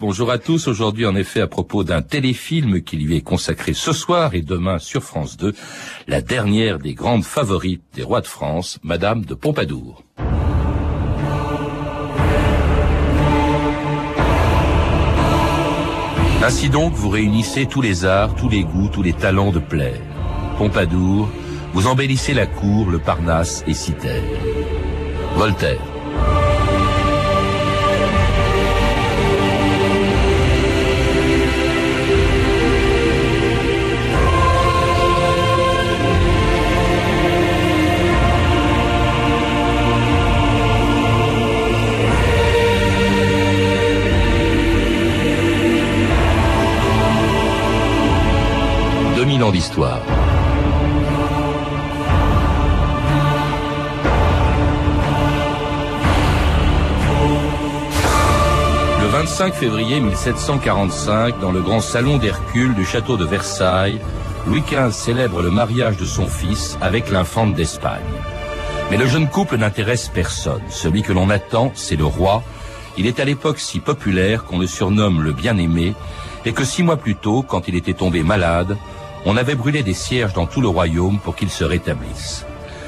Bonjour à tous. Aujourd'hui, en effet, à propos d'un téléfilm qui lui est consacré ce soir et demain sur France 2, la dernière des grandes favorites des rois de France, Madame de Pompadour. Ainsi donc, vous réunissez tous les arts, tous les goûts, tous les talents de plaire. Pompadour, vous embellissez la cour, le Parnasse et Citer. Voltaire. D'histoire. Le 25 février 1745, dans le grand salon d'Hercule du château de Versailles, Louis XV célèbre le mariage de son fils avec l'infante d'Espagne. Mais le jeune couple n'intéresse personne. Celui que l'on attend, c'est le roi. Il est à l'époque si populaire qu'on le surnomme le bien-aimé, et que six mois plus tôt, quand il était tombé malade, on avait brûlé des cierges dans tout le royaume pour qu'il se rétablisse.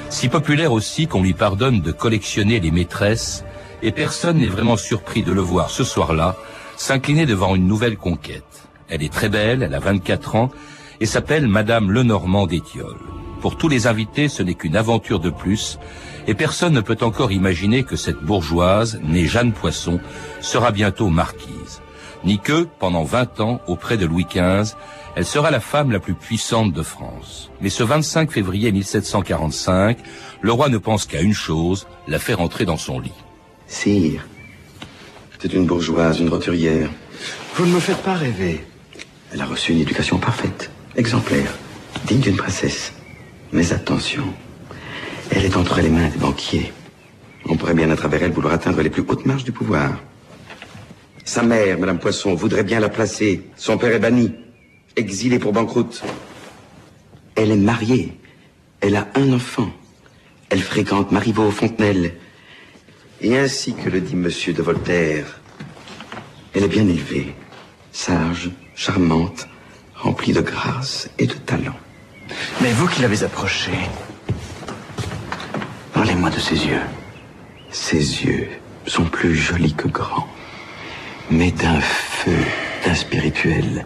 Si populaire aussi qu'on lui pardonne de collectionner les maîtresses, et personne n'est vraiment surpris de le voir ce soir-là s'incliner devant une nouvelle conquête. Elle est très belle, elle a 24 ans, et s'appelle Madame Lenormand d'Étiole. Pour tous les invités, ce n'est qu'une aventure de plus, et personne ne peut encore imaginer que cette bourgeoise, née Jeanne Poisson, sera bientôt marquise. Ni que, pendant 20 ans, auprès de Louis XV, elle sera la femme la plus puissante de France. Mais ce 25 février 1745, le roi ne pense qu'à une chose, la faire entrer dans son lit. Sire, c'est une bourgeoise, une roturière. Vous ne me faites pas rêver. Elle a reçu une éducation parfaite, exemplaire, digne d'une princesse. Mais attention, elle est entre les mains des banquiers. On pourrait bien à travers elle vouloir atteindre les plus hautes marches du pouvoir. Sa mère, Madame Poisson, voudrait bien la placer. Son père est banni exilée pour banqueroute. Elle est mariée. Elle a un enfant. Elle fréquente Marivaux Fontenelle. Et ainsi que le dit Monsieur de Voltaire, elle est bien élevée, sage, charmante, remplie de grâce et de talent. Mais vous qui l'avez approchée, parlez-moi de ses yeux. Ses yeux sont plus jolis que grands, mais d'un feu, d'un spirituel,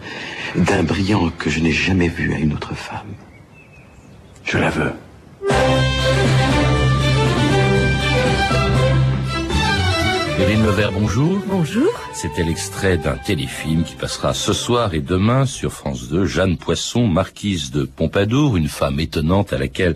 d'un brillant que je n'ai jamais vu à une autre femme. Je la veux. Levert, bonjour. Bonjour. C'était l'extrait d'un téléfilm qui passera ce soir et demain sur France 2. Jeanne Poisson, marquise de Pompadour, une femme étonnante à laquelle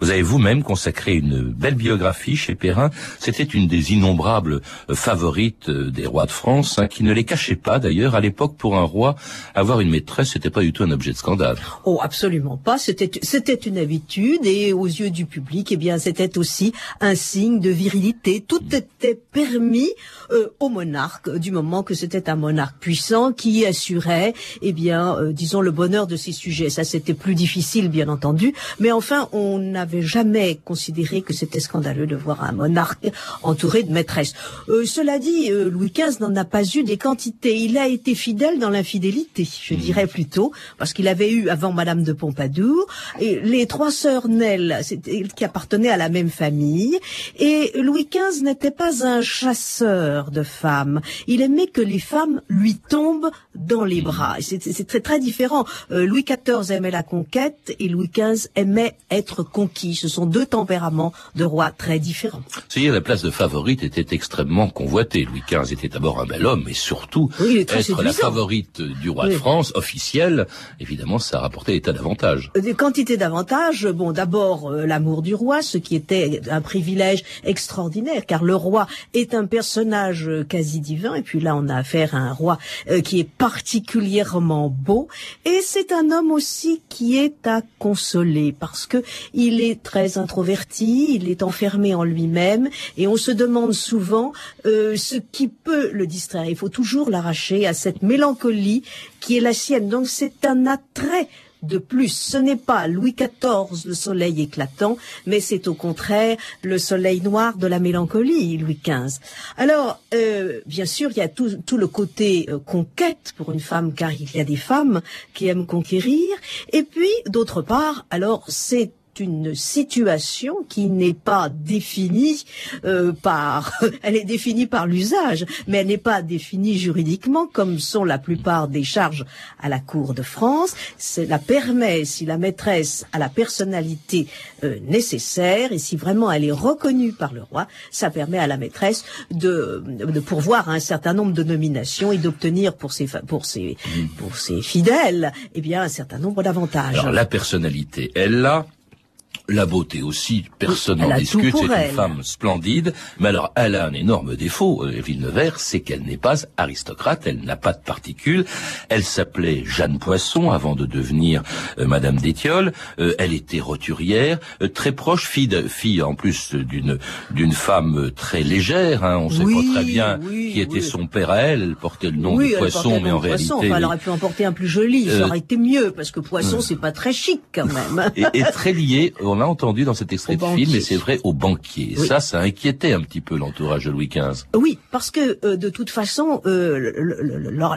vous avez vous-même consacré une belle biographie chez Perrin. C'était une des innombrables euh, favorites euh, des rois de France, hein, qui ne les cachait pas d'ailleurs. À l'époque, pour un roi, avoir une maîtresse, c'était pas du tout un objet de scandale. Oh, absolument pas. C'était, c'était une habitude et aux yeux du public, eh bien, c'était aussi un signe de virilité. Tout était permis euh, au monarque du moment que c'était un monarque puissant qui assurait, eh bien, euh, disons le bonheur de ses sujets. Ça, c'était plus difficile, bien entendu, mais enfin, on n'avait jamais considéré que c'était scandaleux de voir un monarque entouré de maîtresses. Euh, cela dit, Louis XV n'en a pas eu des quantités. Il a été fidèle dans l'infidélité, je hmm. dirais plutôt, parce qu'il avait eu avant Madame de Pompadour et les trois sœurs Nel, qui appartenaient à la même famille, et Louis XV n'était pas un chasseur sœur de femmes. Il aimait que les femmes lui tombent dans les bras. C'est très très différent. Euh, Louis XIV aimait la conquête et Louis XV aimait être conquis. Ce sont deux tempéraments de rois très différents. C'est-à-dire la place de favorite était extrêmement convoitée. Louis XV était d'abord un bel homme, mais surtout être la favorite du roi de France officielle. Évidemment, ça rapportait des tas d'avantages. Euh, des quantités d'avantages. Bon, d'abord euh, l'amour du roi, ce qui était un privilège extraordinaire, car le roi est un personnage euh, quasi divin, et puis là on a affaire à un roi euh, qui est particulièrement beau, et c'est un homme aussi qui est à consoler, parce que il est très introverti, il est enfermé en lui-même, et on se demande souvent euh, ce qui peut le distraire. Il faut toujours l'arracher à cette mélancolie qui est la sienne. Donc c'est un attrait de plus. Ce n'est pas Louis XIV, le soleil éclatant, mais c'est au contraire le soleil noir de la mélancolie, Louis XV. Alors, euh, bien sûr, il y a tout, le côté euh, conquête pour une femme, car il y a des femmes qui aiment conquérir. Et puis, d'autre part, alors, c'est une situation qui n'est pas définie euh, par, elle est définie par l'usage, mais elle n'est pas définie juridiquement comme sont la plupart des charges à la Cour de France. Cela permet, si la maîtresse a la personnalité euh, nécessaire et si vraiment elle est reconnue par le roi, ça permet à la maîtresse de, de pourvoir un certain nombre de nominations et d'obtenir pour ses pour ses pour ses fidèles, eh bien un certain nombre d'avantages. Alors la personnalité, elle l'a la beauté aussi, personne n'en discute, c'est une femme splendide, mais alors elle a un énorme défaut, euh, Villeneuve, c'est qu'elle n'est pas aristocrate, elle n'a pas de particules, elle s'appelait Jeanne Poisson avant de devenir euh, Madame d'Étiole, euh, elle était roturière, très proche, fille, de, fille en plus d'une d'une femme très légère, hein, on sait pas très bien qui était son père à elle, elle portait le nom de Poisson, mais en réalité... Enfin, elle aurait pu en porter un plus joli, ça aurait été mieux, parce que Poisson c'est pas très chic quand même. et, et très lié on l'a entendu dans cet extrait de film, et c'est vrai, au banquier. Ça, ça inquiétait un petit peu l'entourage de Louis XV. Oui, parce que euh, de toute façon, euh,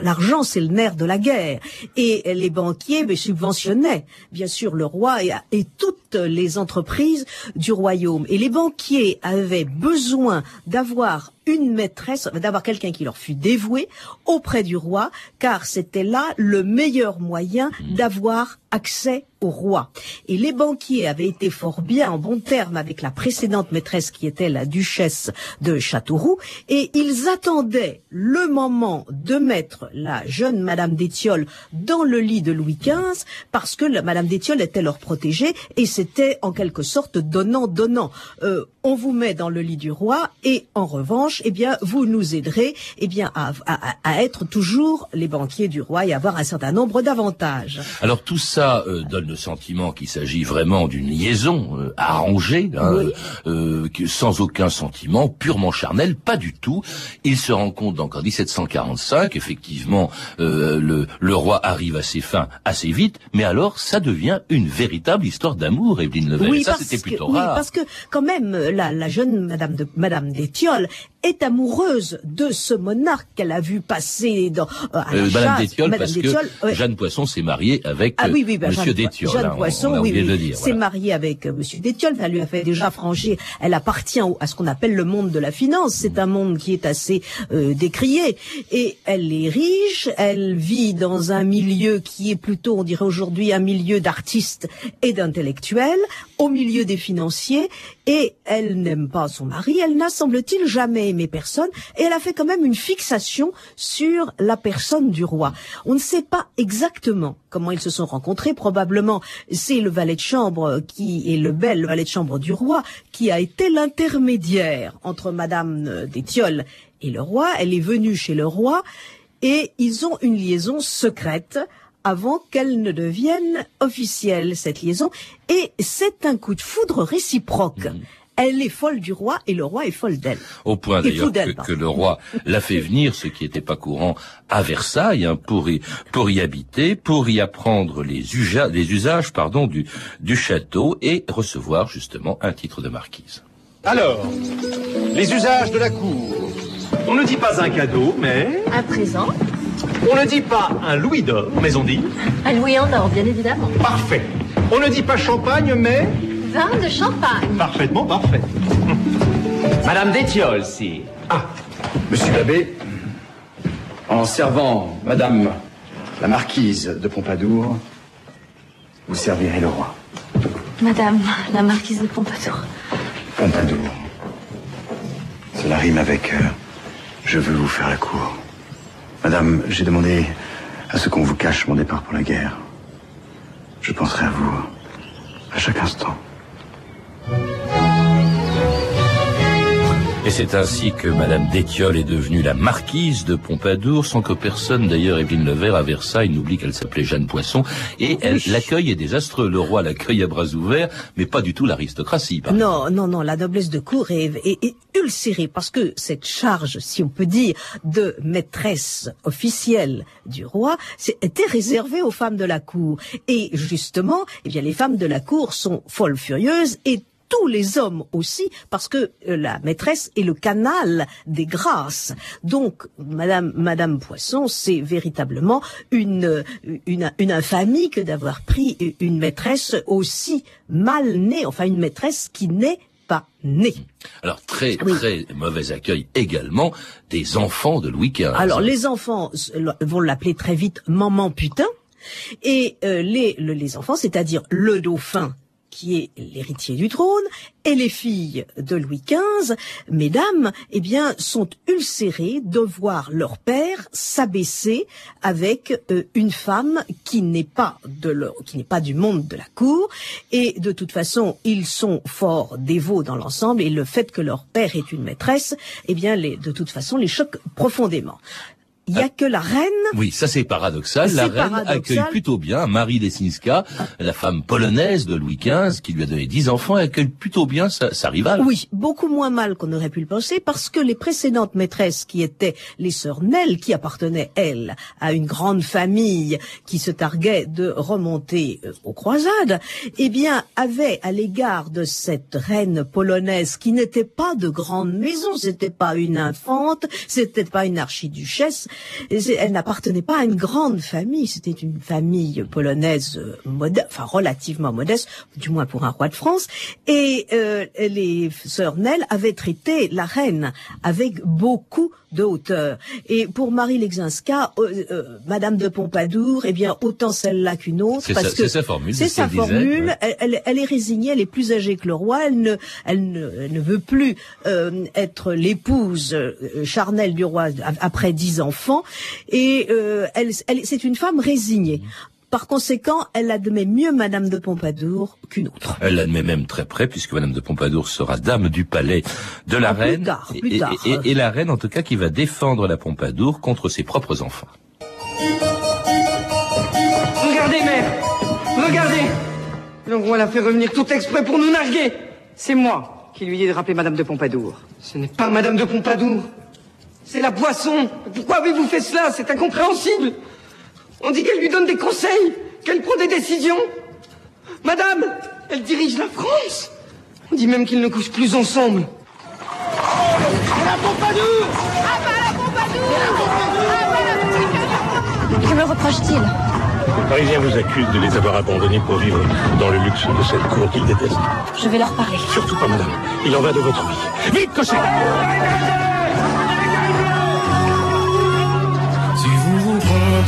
l'argent, c'est le nerf de la guerre. Et les banquiers mais, subventionnaient, bien sûr, le roi et, et toutes les entreprises du royaume. Et les banquiers avaient besoin d'avoir une maîtresse, d'avoir quelqu'un qui leur fût dévoué auprès du roi, car c'était là le meilleur moyen mmh. d'avoir accès au roi. Et les banquiers avaient été fort bien en bon terme avec la précédente maîtresse qui était la duchesse de Châteauroux, et ils attendaient le moment de mettre la jeune Madame d'Étiole dans le lit de Louis XV, parce que la Madame d'Étiole était leur protégée, et c'était en quelque sorte donnant-donnant. Euh, on vous met dans le lit du roi, et en revanche, eh bien, vous nous aiderez, eh bien, à, à, être toujours les banquiers du roi et avoir un certain nombre d'avantages. Alors tout ça euh, donne le sentiment qu'il s'agit vraiment d'une liaison euh, arrangée, hein, euh, sans aucun sentiment, purement charnel, pas du tout. Il se rend compte donc en 1745, effectivement, le, le roi arrive à ses fins assez vite, mais alors ça devient une véritable histoire d'amour, Evelyne Level. Oui, ça c'était plutôt rare. Oui, parce que quand même, la, jeune Madame de Madame d'Étiole est amoureuse de ce monarque qu'elle a vu passer dans euh, à la euh, Madame d'Étiole, parce que Jeanne Poisson s'est mariée avec ah, oui, oui, ben, Monsieur d'Étiole. Jeanne Poisson, oui, oui, s'est mariée avec euh, Monsieur d'Étiole. Elle lui a fait déjà franchir. Elle appartient à ce qu'on appelle le monde de la finance. C'est un monde qui est assez euh, décrié. Et elle est riche. Elle vit dans un milieu qui est plutôt, on dirait aujourd'hui, un milieu d'artistes et d'intellectuels, au milieu des financiers. Et elle n'aime pas son mari. Elle n'a, semble-t-il, jamais Et elle a fait quand même une fixation sur la personne du roi. On ne sait pas exactement comment ils se sont rencontrés. Probablement, c'est le valet de chambre qui est le bel valet de chambre du roi qui a été l'intermédiaire entre Madame d'Étiole et le roi. Elle est venue chez le roi et ils ont une liaison secrète avant qu'elle ne devienne officielle, cette liaison. Et c'est un coup de foudre réciproque. Mmh. Elle est folle du roi et le roi est folle d'elle. Au point d'ailleurs que, le roi l'a fait venir, ce qui n'était pas courant, à Versailles hein, pour, y, pour y habiter, pour y apprendre les, les usages pardon, du, du château et recevoir justement un titre de marquise. Alors, les usages de la cour. On ne dit pas un cadeau, mais... Un présent on ne dit pas un louis d'or, mais on dit... Un louis en or, bien évidemment. Parfait. On ne dit pas champagne, mais... Vin de champagne. Parfaitement parfait. Madame d'Étiole, si. Ah, monsieur l'abbé, en servant Madame la marquise de Pompadour, vous servirez le roi. Madame la marquise de Pompadour. Pompadour. Cela rime avec euh, Je veux vous faire la cour. Madame, j'ai demandé à ce qu'on vous cache mon départ pour la guerre. Je penserai à vous à chaque instant. Et c'est ainsi que Madame d'Étiole est devenue la marquise de Pompadour, sans que personne, d'ailleurs, Evelyne Levert à Versailles, n'oublie qu'elle s'appelait Jeanne Poisson. Et l'accueil est désastreux. Le roi l'accueille à bras ouverts, mais pas du tout l'aristocratie. Non, non, non, la noblesse de cour est, est- est ulcérée parce que cette charge, si on peut dire, de maîtresse officielle du roi, était réservée aux femmes de la cour. Et justement, eh bien, les femmes de la cour sont folles furieuses et tous les hommes aussi, parce que euh, la maîtresse est le canal des grâces. Donc, Madame, Madame Poisson, c'est véritablement une, une, une infamie que d'avoir pris une maîtresse aussi mal née, enfin une maîtresse qui n'est pas née. Alors, très, Oui. très mauvais accueil également des enfants de Louis XV. Alors, les enfants vont l'appeler très vite maman putain, et euh, les, le- les enfants, c'est-à-dire le dauphin, qui est l'héritier du trône, et les filles de Louis XV, mesdames, eh bien, sont ulcérées de voir leur père s'abaisser avec euh, une femme qui n'est pas de leur, qui n'est pas du monde de la cour, et de toute façon, ils sont fort dévots dans l'ensemble, et le fait que leur père est une maîtresse, eh bien, de toute façon, les choque profondément. Il y a que la reine Oui, ça c'est paradoxal. La reine paradoxal. accueille plutôt bien Marie Lesinska, la femme polonaise de Louis XV, qui lui a donné dix enfants, elle accueille plutôt bien sa, sa rivale. Oui, beaucoup moins mal qu'on aurait pu le penser, parce que les précédentes maîtresses, qui étaient les sœurs Nell, qui appartenaient, elles, à une grande famille qui se targuait de remonter euh, aux croisades, eh bien, avaient à l'égard de cette reine polonaise, qui n'était pas de grande maison, c'était pas une infante, c'était pas une archiduchesse, et elle n'appartenait pas à une grande famille, c'était une famille polonaise euh, modeste, enfin relativement modeste, du moins pour un roi de France, et euh, les sœurs Nell avaient traité la reine avec beaucoup de hauteur. Et pour Marie Lexinska, euh, euh, Madame de Pompadour, eh bien autant celle-là qu'une autre, C'est parce sa- que c'est sa formule, C'est c'est ce sa disait, formule. ouais. Elle, est résignée, elle est plus âgée que le roi, elle ne, elle ne, elle ne veut plus euh, être l'épouse euh, charnelle du roi après dix enfants, et euh, elle, elle, c'est une femme résignée. Par conséquent, elle admet mieux Madame de Pompadour qu'une autre. Elle l'admet même très près, puisque Madame de Pompadour sera dame du palais de la Ah, plus reine. tard, et, plus et- tard. et- et la reine, en tout cas, qui va défendre la Pompadour contre ses propres enfants. Regardez, mère Regardez Le roi l'a fait revenir tout exprès pour nous narguer C'est moi qui lui ai rappelé Madame de Pompadour. Ce n'est pas Madame de Pompadour. C'est la boisson. Pourquoi avez-vous fait cela? C'est incompréhensible. On dit qu'elle lui donne des conseils, qu'elle prend des décisions. Madame, elle dirige la France. On dit même qu'ils ne couchent plus ensemble. Que me reproche-t-il? Les Parisiens vous accusent de les avoir abandonnés pour vivre dans le luxe de cette cour qu'ils détestent. Je vais leur parler. Surtout pas, madame. Il en va de votre vie. Vite, cocher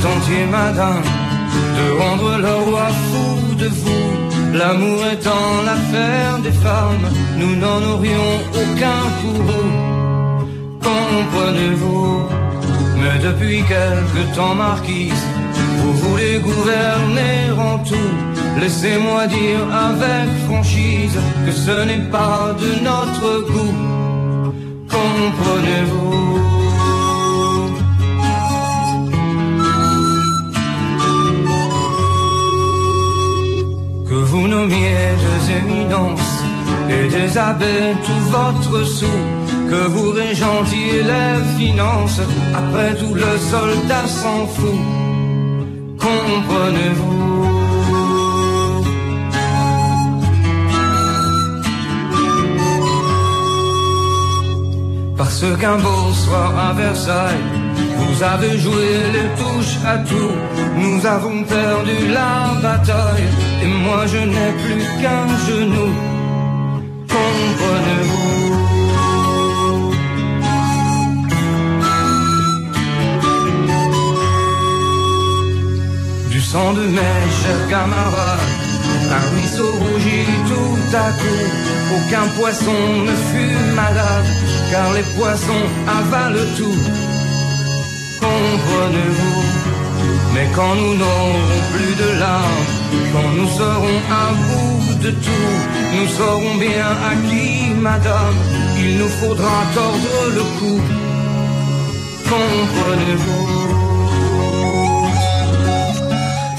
vous contentiez, madame, de rendre le roi fou de vous, l'amour étant l'affaire des femmes, nous n'en aurions aucun pour vous. Comprenez-vous Mais depuis quelque temps, marquise, vous voulez gouverner en tout. Laissez-moi dire avec franchise que ce n'est pas de notre goût. Comprenez-vous vous nommiez deux éminences et des abbés tout votre sou, que vous régentiez les finances, après tout le soldat s'en fout. Comprenez-vous? Parce qu'un beau soir à Versailles, vous avez joué les touches à tout. Nous avons perdu la bataille, et moi je n'ai plus qu'un genou. Comprenez-vous? Du sang de mes chers camarades, un ruisseau rougit tout à coup. Aucun poisson ne fut malade, car les poissons avalent tout. Comprenez-vous Mais quand nous n'aurons plus de larmes, Quand nous serons à bout de tout, nous saurons bien à qui, madame, il nous faudra tordre le cou. Comprenez-vous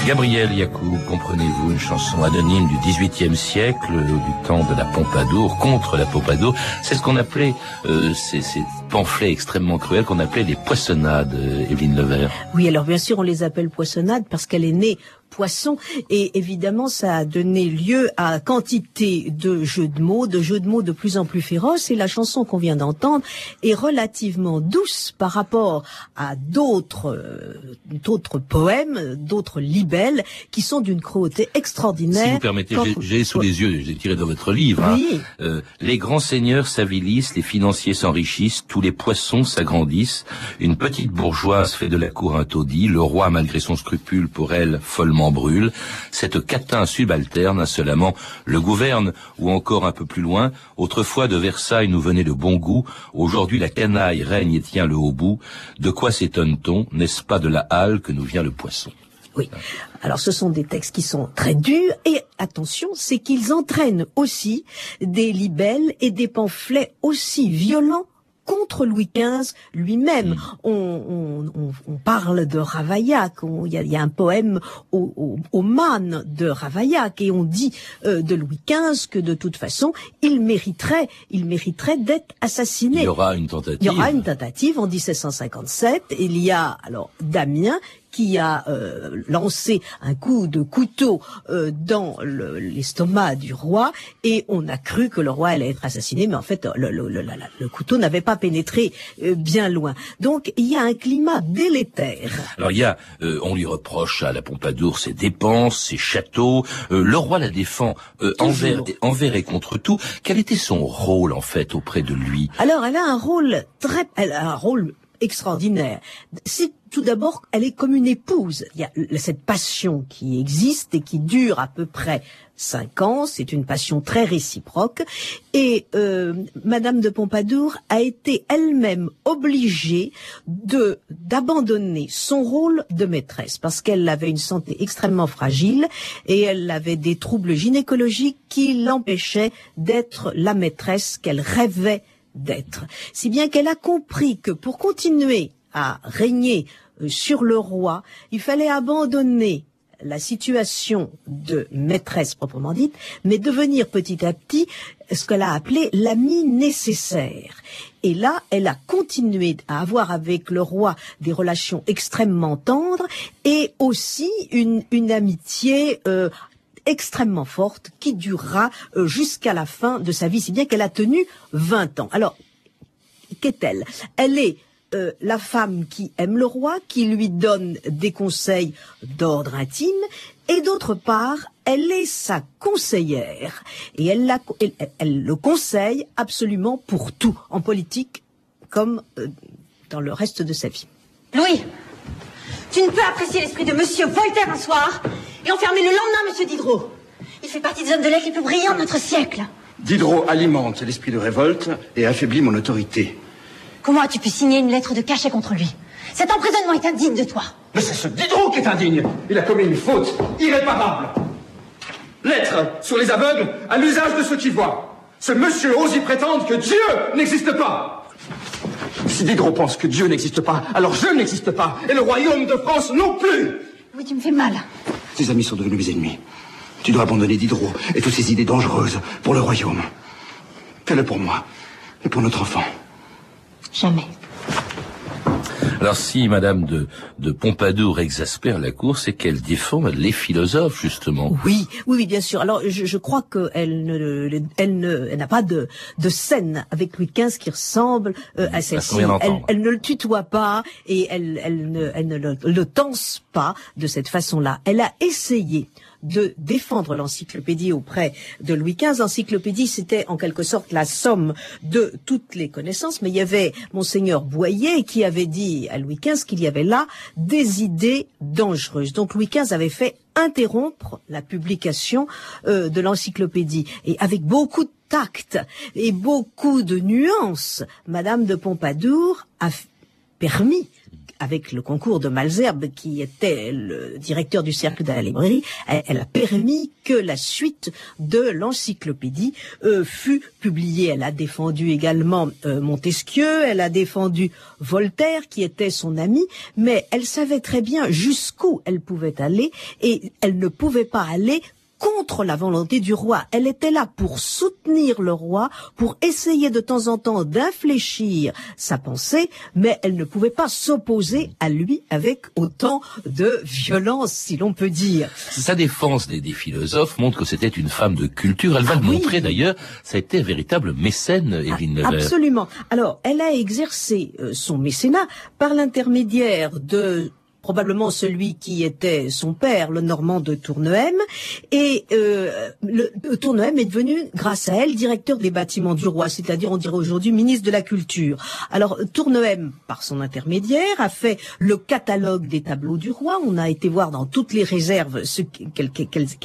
Gabriel Yacoub, comprenez-vous, une chanson anonyme du XVIIIe siècle, du temps de la Pompadour, contre la Pompadour? C'est ce qu'on appelait, euh, ces, ces, pamphlets extrêmement cruels qu'on appelait les poissonnades, euh, Evelyne Levert. Oui, alors bien sûr, on les appelle poissonnades parce qu'elle est née poisson. Et évidemment, ça a donné lieu à quantité de jeux de mots, de jeux de mots de plus en plus féroces. Et la chanson qu'on vient d'entendre est relativement douce par rapport à d'autres, euh, d'autres poèmes, d'autres libelles qui sont d'une cruauté extraordinaire. Si vous permettez, j'ai sous les yeux, j'ai tiré dans votre livre. Oui. Hein, euh, les grands seigneurs s'avilissent, les financiers s'enrichissent, tous les poissons s'agrandissent. Une petite bourgeoise fait de la cour un taudis. Le roi, malgré son scrupule, pour elle, follement brûle, cette catin subalterne insolemment le gouverne, ou encore un peu plus loin, autrefois de Versailles nous venait de bon goût, aujourd'hui la canaille règne et tient le haut bout, de quoi s'étonne-t-on, n'est-ce pas de la halle que nous vient le poisson? Oui. Alors ce sont des textes qui sont très durs et attention, c'est qu'ils entraînent aussi des libelles et des pamphlets aussi violents contre Louis XV lui-même. Mm. On, on, on, parle de Ravaillac, il y, y, a un poème au, au, au man de Ravaillac et on dit euh, de Louis XV que de toute façon il mériterait, il mériterait d'être assassiné. Il y aura une tentative. Il y aura une tentative en 1757. Il y a alors Damien qui a euh, lancé un coup de couteau euh, dans l'estomac du roi et on a cru que le roi allait être assassiné, mais en fait le, le, le, le couteau n'avait pas pénétré euh, bien loin. Donc il y a un climat délétère. Alors il y a, euh, on lui reproche à la Pompadour ses dépenses, ses châteaux. Euh, le roi la défend envers, envers et contre tout. Quel était son rôle en fait auprès de lui? Alors elle a un rôle très, elle a un rôle extraordinaire. C'est tout d'abord, elle est comme une épouse. Il y a cette passion qui existe et qui dure à peu près cinq ans. C'est une passion très réciproque. Et euh, Madame de Pompadour a été elle-même obligée de d'abandonner son rôle de maîtresse parce qu'elle avait une santé extrêmement fragile et elle avait des troubles gynécologiques qui l'empêchaient d'être la maîtresse qu'elle rêvait d'être. Si bien qu'elle a compris que pour continuer à régner sur le roi, il fallait abandonner la situation de maîtresse proprement dite, mais devenir petit à petit ce qu'elle a appelé l'ami nécessaire. Et là, elle a continué à avoir avec le roi des relations extrêmement tendres et aussi une, une amitié euh, extrêmement forte qui durera euh, jusqu'à la fin de sa vie, si bien qu'elle a tenu 20 ans. Alors, qu'est-elle? Elle est euh, la femme qui aime le roi, qui lui donne des conseils d'ordre intime, et d'autre part, elle est sa conseillère, et elle, le conseille absolument pour tout, en politique comme euh, dans le reste de sa vie. Louis, tu ne peux apprécier l'esprit de Monsieur Voltaire un soir et enfermer le lendemain Monsieur Diderot. Il fait partie des hommes de lettres les plus brillants de notre siècle. Diderot alimente l'esprit de révolte et affaiblit mon autorité. Comment as-tu pu signer une lettre de cachet contre lui? Cet emprisonnement est indigne de toi. Mais c'est ce Diderot qui est indigne. Il a commis une faute irréparable. Lettre sur les aveugles à l'usage de ceux qui voient. Ce monsieur ose y prétendre que Dieu n'existe pas. Si Diderot pense que Dieu n'existe pas, alors je n'existe pas. Et le royaume de France non plus. Oui, tu me fais mal. Tes amis sont devenus mes ennemis. Tu dois abandonner Diderot et toutes ces idées dangereuses pour le royaume. Fais-le pour moi et pour notre enfant. Jamais. Alors si Madame de, de Pompadour exaspère la cour, c'est qu'elle défend les philosophes justement. Oui, oui, oui bien sûr. Alors je, je crois qu'elle ne, elle ne, elle n'a pas de, de scène avec Louis XV qui ressemble euh, à celle-ci. Elle, elle, ne le tutoie pas et elle, elle ne, elle ne le, le tense pas de cette façon-là. Elle a essayé de défendre l'encyclopédie auprès de Louis XV. L'encyclopédie, c'était en quelque sorte la somme de toutes les connaissances, mais il y avait monseigneur Boyer qui avait dit à Louis XV qu'il y avait là des idées dangereuses. Donc Louis XV avait fait interrompre la publication euh, de l'encyclopédie. Et avec beaucoup de tact et beaucoup de nuances, Madame de Pompadour a permis avec le concours de Malzerbe, qui était le directeur du cercle de la librairie, elle, a permis que la suite de l'encyclopédie euh, fut publiée. Elle a défendu également euh, Montesquieu, elle a défendu Voltaire, qui était son ami, mais elle savait très bien jusqu'où elle pouvait aller et elle ne pouvait pas aller contre la volonté du roi. Elle était là pour soutenir le roi, pour essayer de temps en temps d'infléchir sa pensée, mais elle ne pouvait pas s'opposer à lui avec autant de violence, si l'on peut dire. Sa défense des, des philosophes montre que c'était une femme de culture. Elle va Ah le oui. montrer d'ailleurs. Ça a été un véritable mécène, Evelyne Levert. Absolument. Alors, elle a exercé euh, son mécénat par l'intermédiaire de probablement celui qui était son père, le Normand de Tournehem, et euh, le, le Tournehem est devenu, grâce à elle, directeur des bâtiments du roi, c'est-à-dire on dirait aujourd'hui ministre de la culture. Alors Tournehem, par son intermédiaire, a fait le catalogue des tableaux du roi. On a été voir dans toutes les réserves ce quel,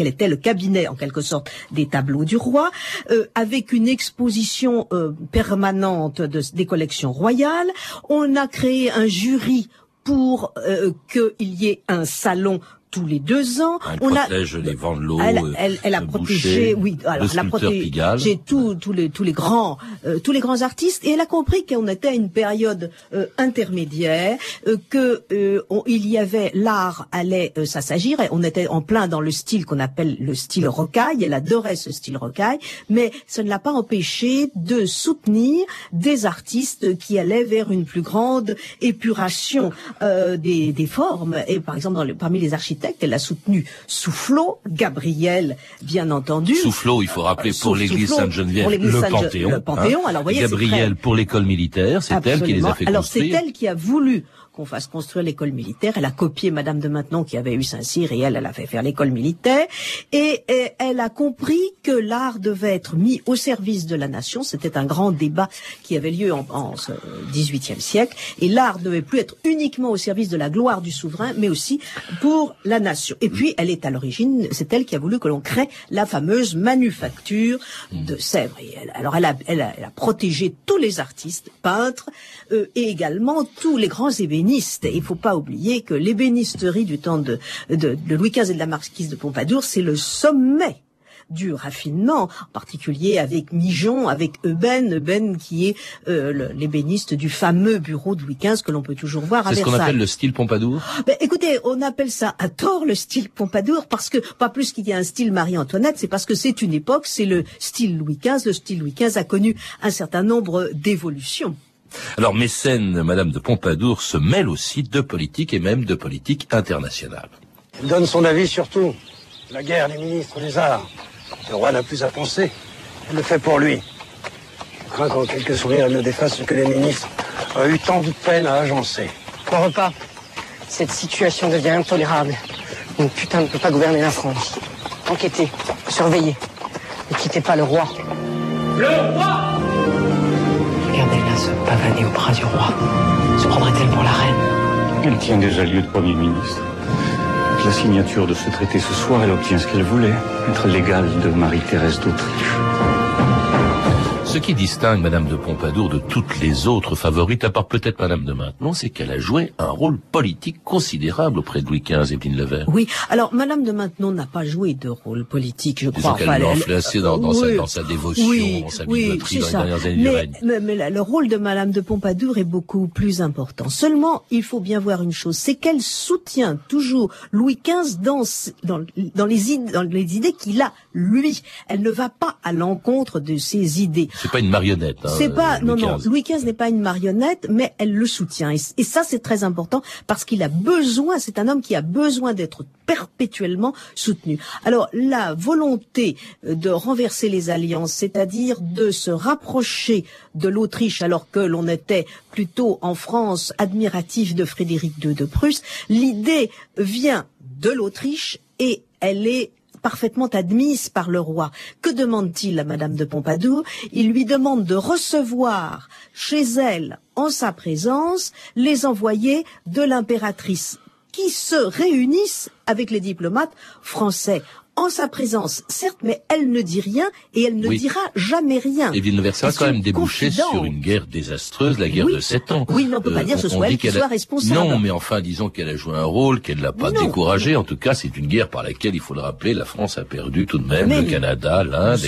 était le cabinet, en quelque sorte, des tableaux du roi, euh, avec une exposition euh, permanente de- des collections royales. On a créé un jury pour euh, qu'il y ait un salon tous les deux ans. Elle on a protège les Vandelot, elle, euh, elle, elle a protégé, Boucher, oui, alors le elle a sculpteur Pigalle. protégé tous tous les tous les grands euh, tous les grands artistes et elle a compris qu'on était à une période euh, intermédiaire, euh, que euh, on- il y avait l'art allait euh, s'assagir, et on était en plein dans le style qu'on appelle le style rocaille. Elle adorait ce style rocaille, mais ça ne l'a pas empêché de soutenir des artistes qui allaient vers une plus grande épuration euh, des, des formes. Et par exemple, dans le- parmi les architectes, elle a soutenu Soufflot, Gabriel, bien entendu. Soufflot, il faut rappeler pour Soufflot, l'église Sainte-Geneviève, le Panthéon. le Panthéon. hein. Alors, voyez, Gabriel pour l'école militaire, c'est elle qui les a fait Alors c'est elle qui a voulu qu'on fasse construire l'école militaire. Elle a copié Madame de Maintenon qui avait eu Saint-Cyr et elle, elle a fait faire l'école militaire. Et, elle a compris que l'art devait être mis au service de la nation. C'était un grand débat qui avait lieu en, en ce XVIIIe siècle. Et l'art ne devait plus être uniquement au service de la gloire du souverain, mais aussi pour la nation. Et puis elle est à l'origine, c'est elle qui a voulu que l'on crée la fameuse manufacture de Sèvres. Elle- alors elle a, elle, a, elle a protégé tous les artistes, peintres, euh, et également tous les grands ébénistes. Et il faut pas oublier que l'ébénisterie du temps de, de, de Louis XV et de la marquise de Pompadour, c'est le sommet du raffinement, en particulier avec Mijon, avec Euben, Euben qui est euh, l'ébéniste du fameux bureau de Louis XV que l'on peut toujours voir à C'est ce qu'on Versailles. appelle le style Pompadour. Ben, écoutez, on appelle ça à tort le style Pompadour parce que pas plus qu'il y a un style Marie-Antoinette, c'est parce que c'est une époque, c'est le style Louis XV. Le style Louis XV a connu un certain nombre d'évolutions. Alors mécène, Madame de Pompadour se mêle aussi de politique et même de politique internationale. Il donne son avis sur tout. La guerre, les ministres, les arts. Le roi n'a plus à penser. Elle le fait pour lui. Je crains qu'en quelques sourires, elle ne défasse ce que les ministres ont eu tant de peine à agencer. Mon repas. Cette situation devient intolérable. Une putain ne peut pas gouverner la France. Enquêtez, surveillez. Ne quittez pas le roi. Le roi se pavaner au bras du roi. Se prendrait-elle pour la reine Elle tient déjà lieu de Premier ministre. Avec la signature de ce traité ce soir, elle obtient ce qu'elle voulait, être l'égale de Marie-Thérèse d'Autriche. Ce qui distingue Madame de Pompadour de toutes les autres favorites, à part peut-être Madame de Maintenon, c'est qu'elle a joué un rôle politique considérable auprès de Louis XV et Pline Levert. Oui, alors Madame de Maintenon n'a pas joué de rôle politique, je Disons crois. qu'elle l'a influencé dans, dans, sa, dans sa dévotion, oui, dans sa bigoterie dans ça. les dernières années du mais, règne. mais- le rôle de Madame de Pompadour est beaucoup plus important. Seulement, il faut bien voir une chose, c'est qu'elle soutient toujours Louis XV dans, s- dans, dans les idées, dans les idées qu'il a lui. Elle ne va pas à l'encontre de ses idées. C'est pas une marionnette. Hein, C'est pas Louis non non XV. Louis XV n'est pas une marionnette mais elle le soutient et, et ça c'est très important parce qu'il a besoin c'est un homme qui a besoin d'être perpétuellement soutenu. Alors la volonté euh, de renverser les alliances, c'est-à-dire de se rapprocher de l'Autriche alors que l'on était plutôt en France admiratif de Frédéric II de Prusse, l'idée vient de l'Autriche et elle est parfaitement admise par le roi. Que demande-t-il à Madame de Pompadour? Il lui demande de recevoir chez elle, en sa présence, les envoyés de l'impératrice qui se réunissent avec les diplomates français en sa présence, certes, mais elle ne dit rien et elle ne Oui. dira jamais rien. Et Villeneuve a quand même débouché sur une guerre désastreuse, la guerre Oui. de sept ans. Euh, Oui, mais on peut pas dire que ce soit elle qui soit a- responsable. Non, mais enfin, disons qu'elle a joué un rôle, qu'elle l'a pas Non. découragé. En tout cas, c'est une guerre par laquelle, il faut le rappeler, la France a perdu tout de même, Mais le Canada, l'Inde.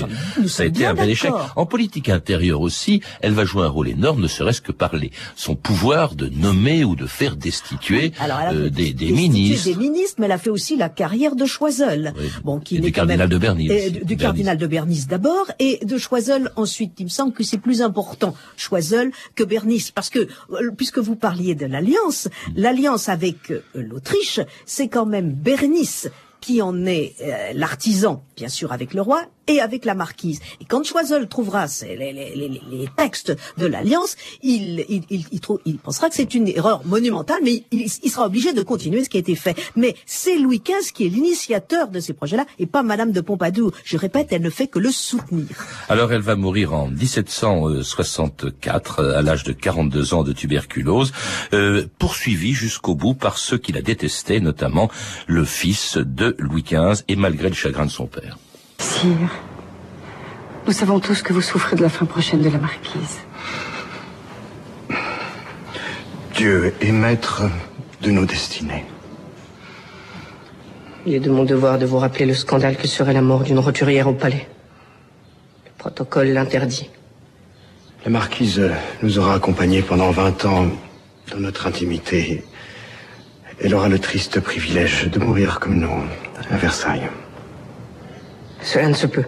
et Ça a été un bel échec. En politique intérieure aussi, elle va jouer un rôle énorme, ne serait-ce que par les- son pouvoir de nommer ou de faire destituer Alors, euh, des, des destituer ministres. des ministres, mais elle a fait aussi la carrière de Choiseul. Oui. Bon, qui Et n'est du même- cardinal de Bernis Euh, aussi, du, du Bernis. cardinal de Bernis d'abord, et de Choiseul ensuite. Il me semble que c'est plus important, Choiseul, que Bernis. Parce que, euh, puisque vous parliez de l'alliance, l'alliance avec euh, l'Autriche, c'est quand même Bernis qui en est euh, l'artisan, bien sûr avec le roi et avec la marquise. Et quand Choiseul trouvera les, textes de l'alliance, il, il, il, il il pensera que c'est une erreur monumentale, mais il, il sera obligé de continuer ce qui a été fait. Mais c'est Louis XV qui est l'initiateur de ces projets-là, et pas Madame de Pompadour. Je répète, elle ne fait que le soutenir. Alors elle va mourir en 1764 euh, à l'âge de 42 ans de tuberculose, euh, poursuivie jusqu'au bout par ceux qui la détestaient, notamment le fils de Louis XV et malgré le chagrin de son père. Sire, nous savons tous que vous souffrez de la fin prochaine de la marquise. Dieu est maître de nos destinées. Il est de mon devoir de vous rappeler le scandale que serait la mort d'une roturière au palais. Le protocole l'interdit. La marquise nous aura accompagnés pendant 20 ans dans notre intimité. Elle aura le triste privilège de mourir comme nous à Versailles. Cela ne se peut.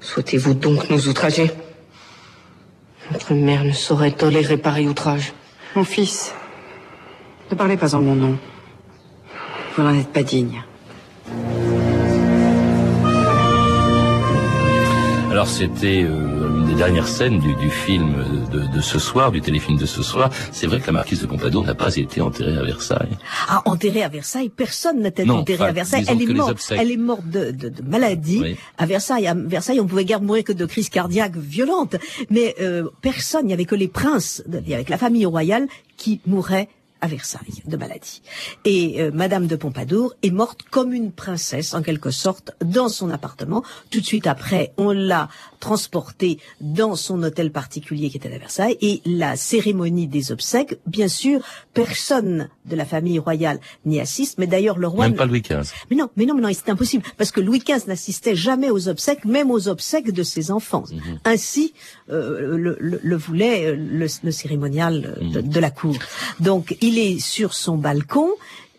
Souhaitez-vous donc nous outrager? Notre mère ne saurait tolérer pareil outrage. Mon fils, ne parlez pas en mon nom. Vous n'en êtes pas digne. Alors c'était euh, des dernières scènes du, du film de, de ce soir, du téléfilm de ce soir. C'est vrai que la marquise de Pompadour n'a pas été enterrée à Versailles. Ah, enterrée à Versailles, personne n'était Non, enterré enfin, à Versailles. Elle est morte. Elle est morte de, de, de maladie Oui. à Versailles. À Versailles, on pouvait guère mourir que de crise cardiaque violente, mais euh, personne. Il n'y avait que les princes, il y avait que la famille royale qui mourait à Versailles de maladie. Et euh, Madame de Pompadour est morte comme une princesse, en quelque sorte, dans son appartement. Tout de suite après, on l'a transportée dans son hôtel particulier qui était à Versailles. Et la cérémonie des obsèques, bien sûr, personne de la famille royale n'y assiste. Mais d'ailleurs, le roi... Même pas Louis XV. Mais non, mais non, mais non, c'est impossible parce que Louis XV n'assistait jamais aux obsèques, même aux obsèques de ses enfants. Ainsi euh, le, le- le voulait euh, le, le cérémonial euh, de, de la cour. Donc il est sur son balcon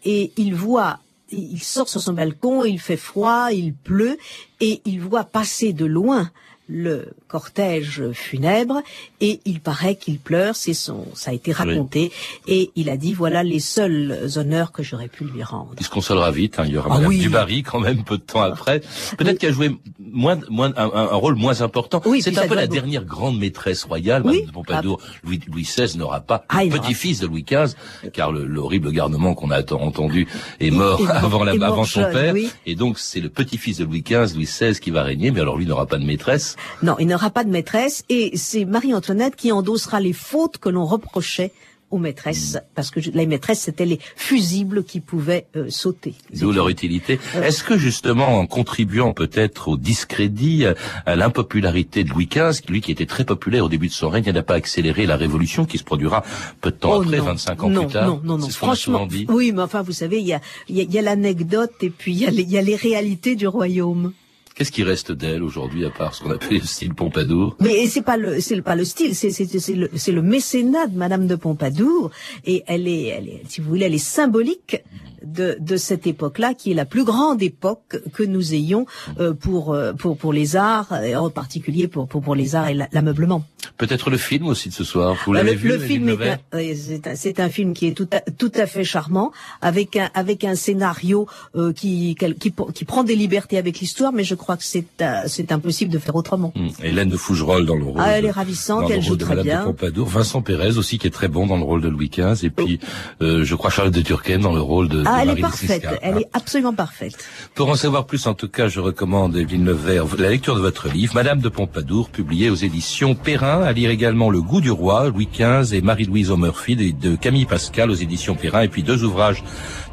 et il voit. Il sort sur son balcon, il fait froid, il pleut, et il voit passer de loin le cortège funèbre et il paraît qu'il pleure, c'est son, ça a été raconté et il a dit voilà les seuls honneurs que j'aurais pu lui rendre. Il se consolera vite, hein, il y aura Ah Madame oui. Dubarry quand même peu de temps après. Peut-être qu'elle a joué moins, moins, un, rôle moins important. Oui, C'est un peu la dernière grande maîtresse royale, Oui. Madame de Pompadour. Louis, Louis XVI n'aura pas Ah, petit-fils de Louis XV, car le- l'horrible garnement qu'on a ent- entendu est mort avant, la, avant son jeune, père. oui. Et donc c'est le petit-fils de Louis XV, Louis XVI, qui va régner, mais alors lui n'aura pas de maîtresse. Non, il n'aura pas de maîtresse et c'est Marie-Antoinette qui endossera les fautes que l'on reprochait aux maîtresses, parce que les maîtresses, c'était les fusibles qui pouvaient euh, sauter. D'où leur utilité. Euh. Est-ce que justement, en contribuant peut-être au discrédit, à- à l'impopularité de Louis XV, lui qui était très populaire au début de son règne, n'a pas accéléré la révolution qui se produira peu de temps Oh après, non, 25 ans non, plus tard? Non, non, non. Ce souvent dit. oui, mais enfin, vous savez, il y a, y a, y a l'anecdote et puis il y y a les réalités du royaume. Qu'est-ce qui reste d'elle aujourd'hui, à part ce qu'on appelle le style Pompadour? Mais c'est pas le, c'est pas le style, c'est le, le mécénat de Madame de Pompadour. Et elle est, elle est, si vous voulez, elle est symbolique de, de cette époque-là, qui est la plus grande époque que nous ayons euh, pour, euh, pour pour les arts, et en particulier pour pour, pour les arts et la- l'ameublement. Peut-être le film aussi de ce soir. Vous Euh, l'avez le, vu le film c'est un, c'est un film qui est tout à, tout à fait charmant, avec un, avec un scénario euh, qui, qui, qui prend des libertés avec l'histoire, mais je crois que c'est euh, c'est impossible de faire autrement. Hum, Hélène de Fougerolles dans le rôle. Ah, elle de- est ravissante, elle joue de très bien. de. Vincent Pérez aussi qui est très bon dans le rôle de Louis XV. Et puis, euh, je crois Charlotte de Turckheim dans le rôle de, de Ah, elle est parfaite, elle est absolument parfaite. Pour en savoir plus, en tout cas, je recommande Villeneuve la lecture de votre livre, Madame de Pompadour, publié aux éditions Perrin. Perrin, à lire également Le goût du roi, Louis XV et Marie-Louise O'Murphy de, de Camille Pascal aux éditions Perrin, et puis deux ouvrages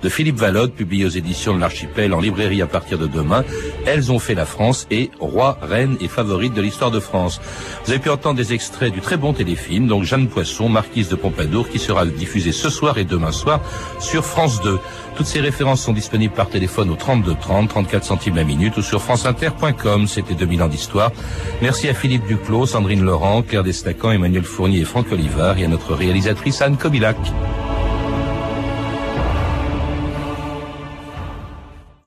de Philippe Vallode, publiés aux éditions de l'Archipel en librairie à partir de demain. Elles ont fait la France et Roi, Reine et Favorite de l'histoire de France. Vous avez pu entendre des extraits du très bon téléfilm, donc Jeanne Poisson, Marquise de Pompadour, qui sera diffusé ce soir et demain soir sur France 2. Toutes ces références sont disponibles par téléphone au 32 30, 34 centimes la minute ou sur franceinter.com. C'était 2000 ans d'histoire. Merci à Philippe Duclos, Sandrine Laurent, Claire Destacan, Emmanuel Fournier et Franck Olivard et à notre réalisatrice Anne Kobilac.